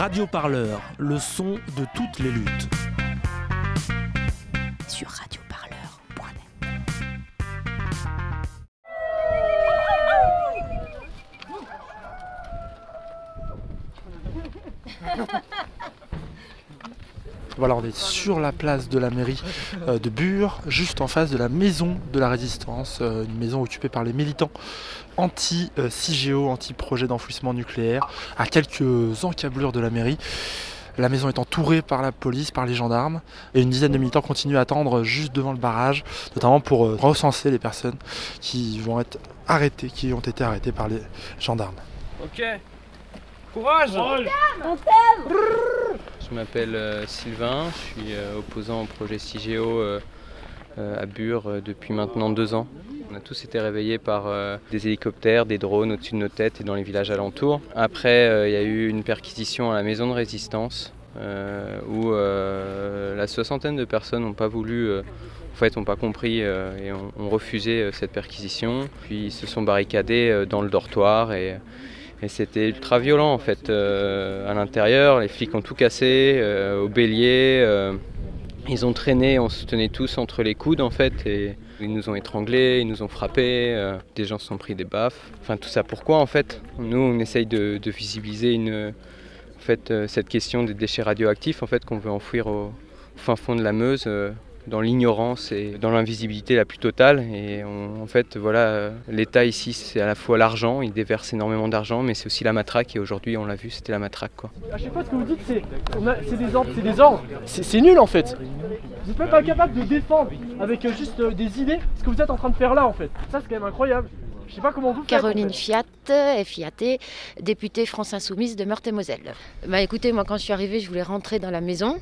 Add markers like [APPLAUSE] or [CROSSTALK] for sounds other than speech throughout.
Radio Parleur, le son de toutes les luttes. Sur radioparleur.net. Voilà, on est sur la place de la mairie euh, de Bure, juste en face de la maison de la résistance, euh, une maison occupée par les militants anti-CIGEO, anti-projet d'enfouissement nucléaire, à quelques encablures de la mairie. La maison est entourée par la police, par les gendarmes, et une dizaine de militants continuent à attendre juste devant le barrage, notamment pour euh, recenser les personnes qui vont être arrêtées, qui ont été arrêtées par les gendarmes. Ok. Courage Je m'appelle euh, Sylvain, je suis euh, opposant au projet CIGEO euh, à Bure depuis maintenant deux ans. On a tous été réveillés par euh, des hélicoptères, des drones au-dessus de nos têtes et dans les villages alentours. Après, euh, il y a eu une perquisition à la maison de résistance euh, où la soixantaine de personnes n'ont pas voulu, en fait, n'ont pas compris et ont, refusé cette perquisition. Puis ils se sont barricadés dans le dortoir et c'était ultra violent en fait à l'intérieur. Les flics ont tout cassé au bélier. Ils ont traîné, on se tenait tous entre les coudes en fait. Et ils nous ont étranglés, ils nous ont frappés. euh, des gens se sont pris des baffes. Enfin tout ça pourquoi en fait? Nous on essaye de, visibiliser euh, cette question des déchets radioactifs en fait qu'on veut enfouir au, au fin fond de la Meuse. euh, dans l'ignorance et dans l'invisibilité la plus totale. Et on- en fait, voilà, euh, l'État ici, c'est à la fois l'argent, il déverse énormément d'argent, mais c'est aussi la matraque. Et aujourd'hui, on l'a vu, c'était la matraque. Quoi. À chaque fois, ce que vous dites, c'est des ordres, c'est des ordres. C'est nul en fait. Vous êtes même pas capable de défendre avec euh, juste euh, des idées ce que vous êtes en train de faire là en fait. Ça, c'est quand même incroyable. Je sais pas comment vous faites. en Caroline fait. Fiat, FIAT, députée France Insoumise de Meurthe-et-Moselle. Bah écoutez, moi quand je suis arrivée, je voulais rentrer dans la maison.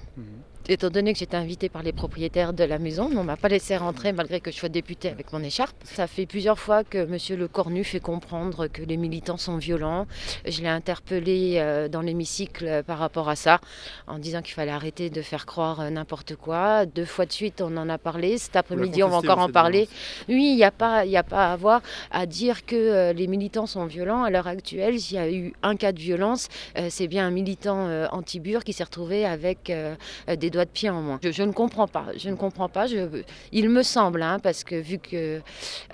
Étant donné que j'étais invitée par les propriétaires de la maison, on m'a pas laissé rentrer malgré que je sois députée avec mon écharpe. Ça fait plusieurs fois que Monsieur Le Cornu fait comprendre que les militants sont violents. Je l'ai interpellé euh, dans l'hémicycle par rapport à ça, en disant qu'il fallait arrêter de faire croire euh, n'importe quoi. Deux fois de suite, on en a parlé. Cet après-midi, on va encore en parler. Oui, il n'y a, pas- il y a pas à avoir à dire que euh, les militants sont violents. À l'heure actuelle, s'il y a eu un cas de violence, c'est bien un militant anti-bure qui s'est retrouvé avec des doigts de pied en moins. Je, ne comprends pas. Je ne comprends pas. Il me semble, hein, parce que vu que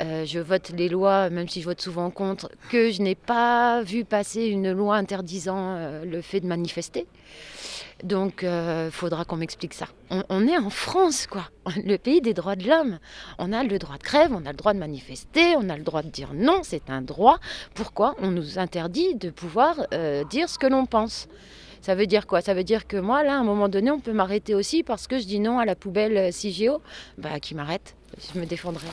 euh, je vote les lois, même si je vote souvent contre, que je n'ai pas vu passer une loi interdisant euh, le fait de manifester. Donc, il faudra qu'on m'explique ça. On, on est en France, quoi. [LAUGHS] Le pays des droits de l'homme. On a le droit de grève, on a le droit de manifester, on a le droit de dire non, c'est un droit. Pourquoi on nous interdit de pouvoir euh, dire ce que l'on pense? Ça veut dire quoi? Ça veut dire que moi, là, à un moment donné, on peut m'arrêter aussi parce que je dis non à la poubelle euh, CIGEO. Bah, qui m'arrête Je me défendrai.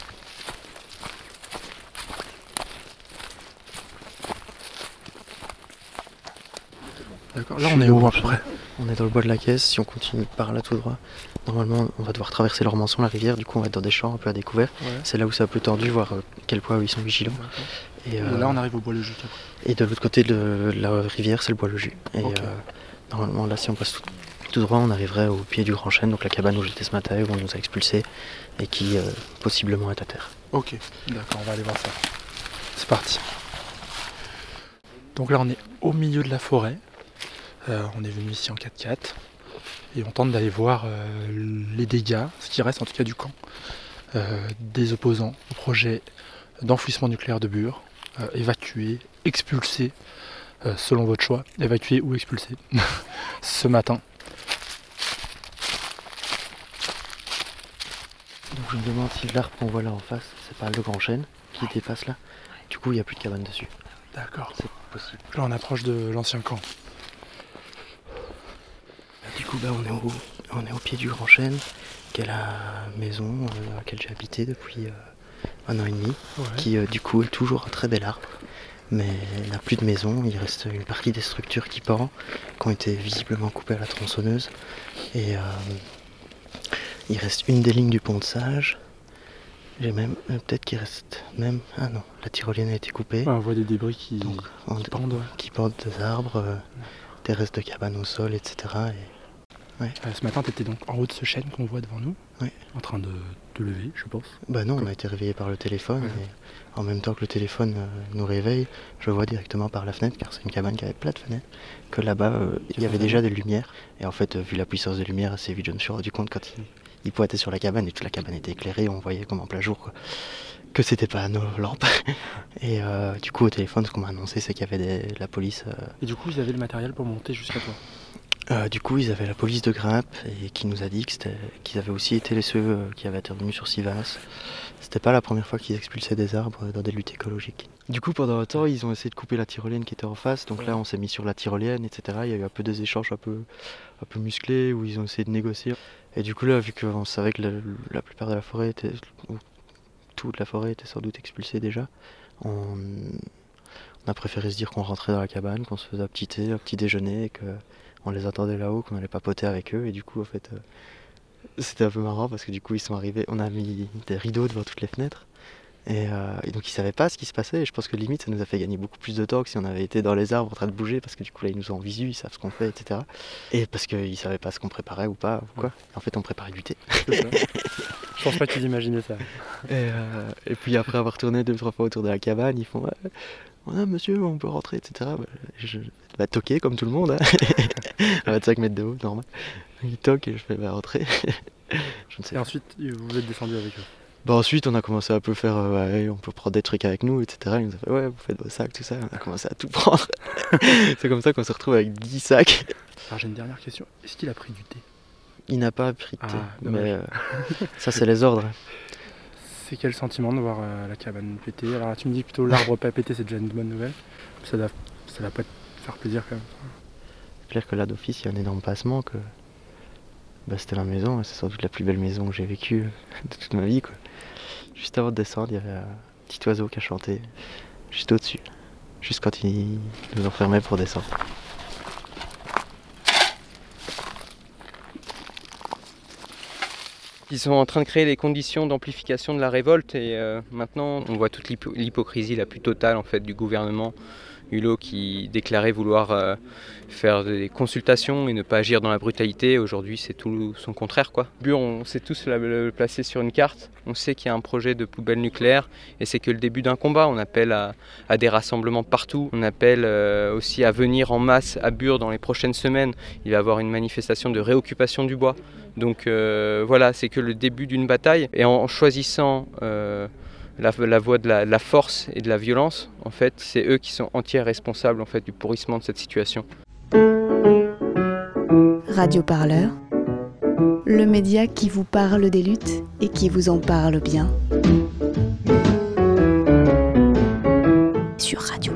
D'accord. Là, on est où à peu près On est dans le bois de la caisse, si on continue par là tout droit, normalement on va devoir traverser l'Ormançon, la rivière, du coup on va être dans des champs un peu à découvert. Ouais. C'est là où c'est un peu tordu, voir euh, quel point ils sont vigilants. Et, euh, là, on arrive au bois le jus. après. et de l'autre côté de la rivière, c'est le bois le jus. Et euh, normalement là, si on passe tout, tout droit, on arriverait au pied du Grand Chêne, donc la cabane où j'étais ce matin, où on nous a expulsés, et qui euh, possiblement est à terre. Ok, d'accord, on va aller voir ça. C'est parti. Donc là, on est au milieu de la forêt. Euh, on est venu ici en 4x4 et on tente d'aller voir euh, les dégâts, ce qui reste en tout cas du camp, euh, des opposants au projet d'enfouissement nucléaire de Bure, évacués, expulsés, selon votre choix, évacués ou expulsés, [LAUGHS] ce matin. Donc je me demande si l'arbre qu'on voit là en face, c'est pas le Grand Chêne qui dépasse là? Du coup, il n'y a plus de cabane dessus. D'accord. C'est possible. Là, on approche de l'ancien camp. Du coup, bah, on, est au, on est au pied du Grand Chêne, qui est la maison euh, à laquelle j'ai habité depuis euh, un an et demi, Ouais. qui euh, du coup est toujours un très bel arbre. Mais il n'a plus de maison, il reste une partie des structures qui pendent, qui ont été visiblement coupées à la tronçonneuse. Et il reste une des lignes du pont de Sage. J'ai même, euh, peut-être qu'il reste même, ah non, la tyrolienne a été coupée. On voit des débris qui, Donc, qui pendent. qui des arbres, euh, des restes de cabanes au sol, etc. Et Ouais. Euh, ce matin, tu étais donc en haut de ce chêne qu'on voit devant nous, Ouais. en train de te lever, je pense. Bah non, on a été réveillé par le téléphone Ouais. et en même temps que le téléphone euh, nous réveille, je vois directement par la fenêtre, car c'est une cabane qui avait plein de fenêtres, que là-bas euh, il y avait déjà des lumières. Et en fait, vu la puissance des lumières, assez vite je me suis rendu compte quand il, il pointait sur la cabane et toute la cabane était éclairée, on voyait comme en plein jour quoi, que c'était pas nos [LAUGHS] lampes. Et euh, du coup au téléphone, ce qu'on m'a annoncé, c'est qu'il y avait des- la police. euh, Et du coup, ils avaient le matériel pour monter jusqu'à toi. Euh, du coup, ils avaient la police de grimpe et qui nous a dit qu'ils avaient aussi été les ceux euh, qui avaient intervenu sur Sivas. C'était pas la première fois qu'ils expulsaient des arbres dans des luttes écologiques. Du coup, pendant un temps, ils ont essayé de couper la tyrolienne qui était en face. Donc là, on s'est mis sur la tyrolienne, etc. Il y a eu un peu des échanges un peu, un peu musclés où ils ont essayé de négocier. Et du coup, là, vu qu'on savait que la, la plupart de la forêt était. ou toute la forêt était sans doute expulsée déjà, on, on a préféré se dire qu'on rentrait dans la cabane, qu'on se faisait un petit thé, un petit déjeuner et que on les attendait là-haut, qu'on allait papoter avec eux. Et du coup, en fait, euh, c'était un peu marrant parce que du coup, ils sont arrivés. On a mis des rideaux devant toutes les fenêtres. Et, euh, et donc, ils savaient pas ce qui se passait. Et je pense que limite, ça nous a fait gagner beaucoup plus de temps que si on avait été dans les arbres en train de bouger. Parce que du coup, là, ils nous ont en visu, ils savent ce qu'on fait, etc. Et parce qu'ils savaient pas ce qu'on préparait ou pas. Ou quoi. En fait, on préparait du thé. [LAUGHS] Je pense pas qu'ils imaginaient ça. Et, euh, et puis après avoir tourné deux trois fois autour de la cabane, ils font Ouais, monsieur, on peut rentrer, etc. Bah, je bah, toquer comme tout le monde, hein. [LAUGHS] à 25 mètres de haut, normal. Ils toquent et je fais bah, rentrer. [LAUGHS] je ne sais Et pas. ensuite, vous êtes descendu avec eux. Bah, ensuite, on a commencé à un peu faire euh, ouais, on peut prendre des trucs avec nous, etc. Ils nous ont fait ouais, vous faites vos sacs, tout ça. On a commencé à tout [LAUGHS] prendre. C'est comme ça qu'on se retrouve avec 10 sacs. Alors j'ai une dernière question. Est-ce qu'il a pris du thé? Il n'a pas pris de thé, Ah, mais euh, ça, c'est les ordres. C'est quel sentiment de voir euh, la cabane péter? Alors tu me dis plutôt l'arbre pas péter, c'est déjà une bonne nouvelle. Ça doit, ça doit pas te faire plaisir quand même. C'est clair que là d'office il y a un énorme passement que bah, c'était la maison c'est sans doute la plus belle maison que j'ai vécue [LAUGHS] de toute ma vie quoi. Juste avant de descendre il y avait un petit oiseau qui a chanté juste au-dessus, juste quand il nous enfermait pour descendre. Ils sont en train de créer les conditions d'amplification de la révolte et euh, maintenant on voit toute l'hypo- l'hypocrisie la plus totale en fait du gouvernement Hulot qui déclarait vouloir euh, faire des consultations et ne pas agir dans la brutalité. Aujourd'hui c'est tout son contraire quoi. Bure on sait tous le placer sur une carte, on sait qu'il y a un projet de poubelle nucléaire et c'est que le début d'un combat. On appelle à, des rassemblements partout, on appelle euh, aussi à venir en masse à Bure dans les prochaines semaines. Il va y avoir une manifestation de réoccupation du bois. Donc euh, voilà, c'est que le début d'une bataille. Et en choisissant la, la voie de la, force et de la violence, en fait, c'est eux qui sont entiers responsables en fait, du pourrissement de cette situation. Radio Parleur, le média qui vous parle des luttes et qui vous en parle bien. Sur Radio.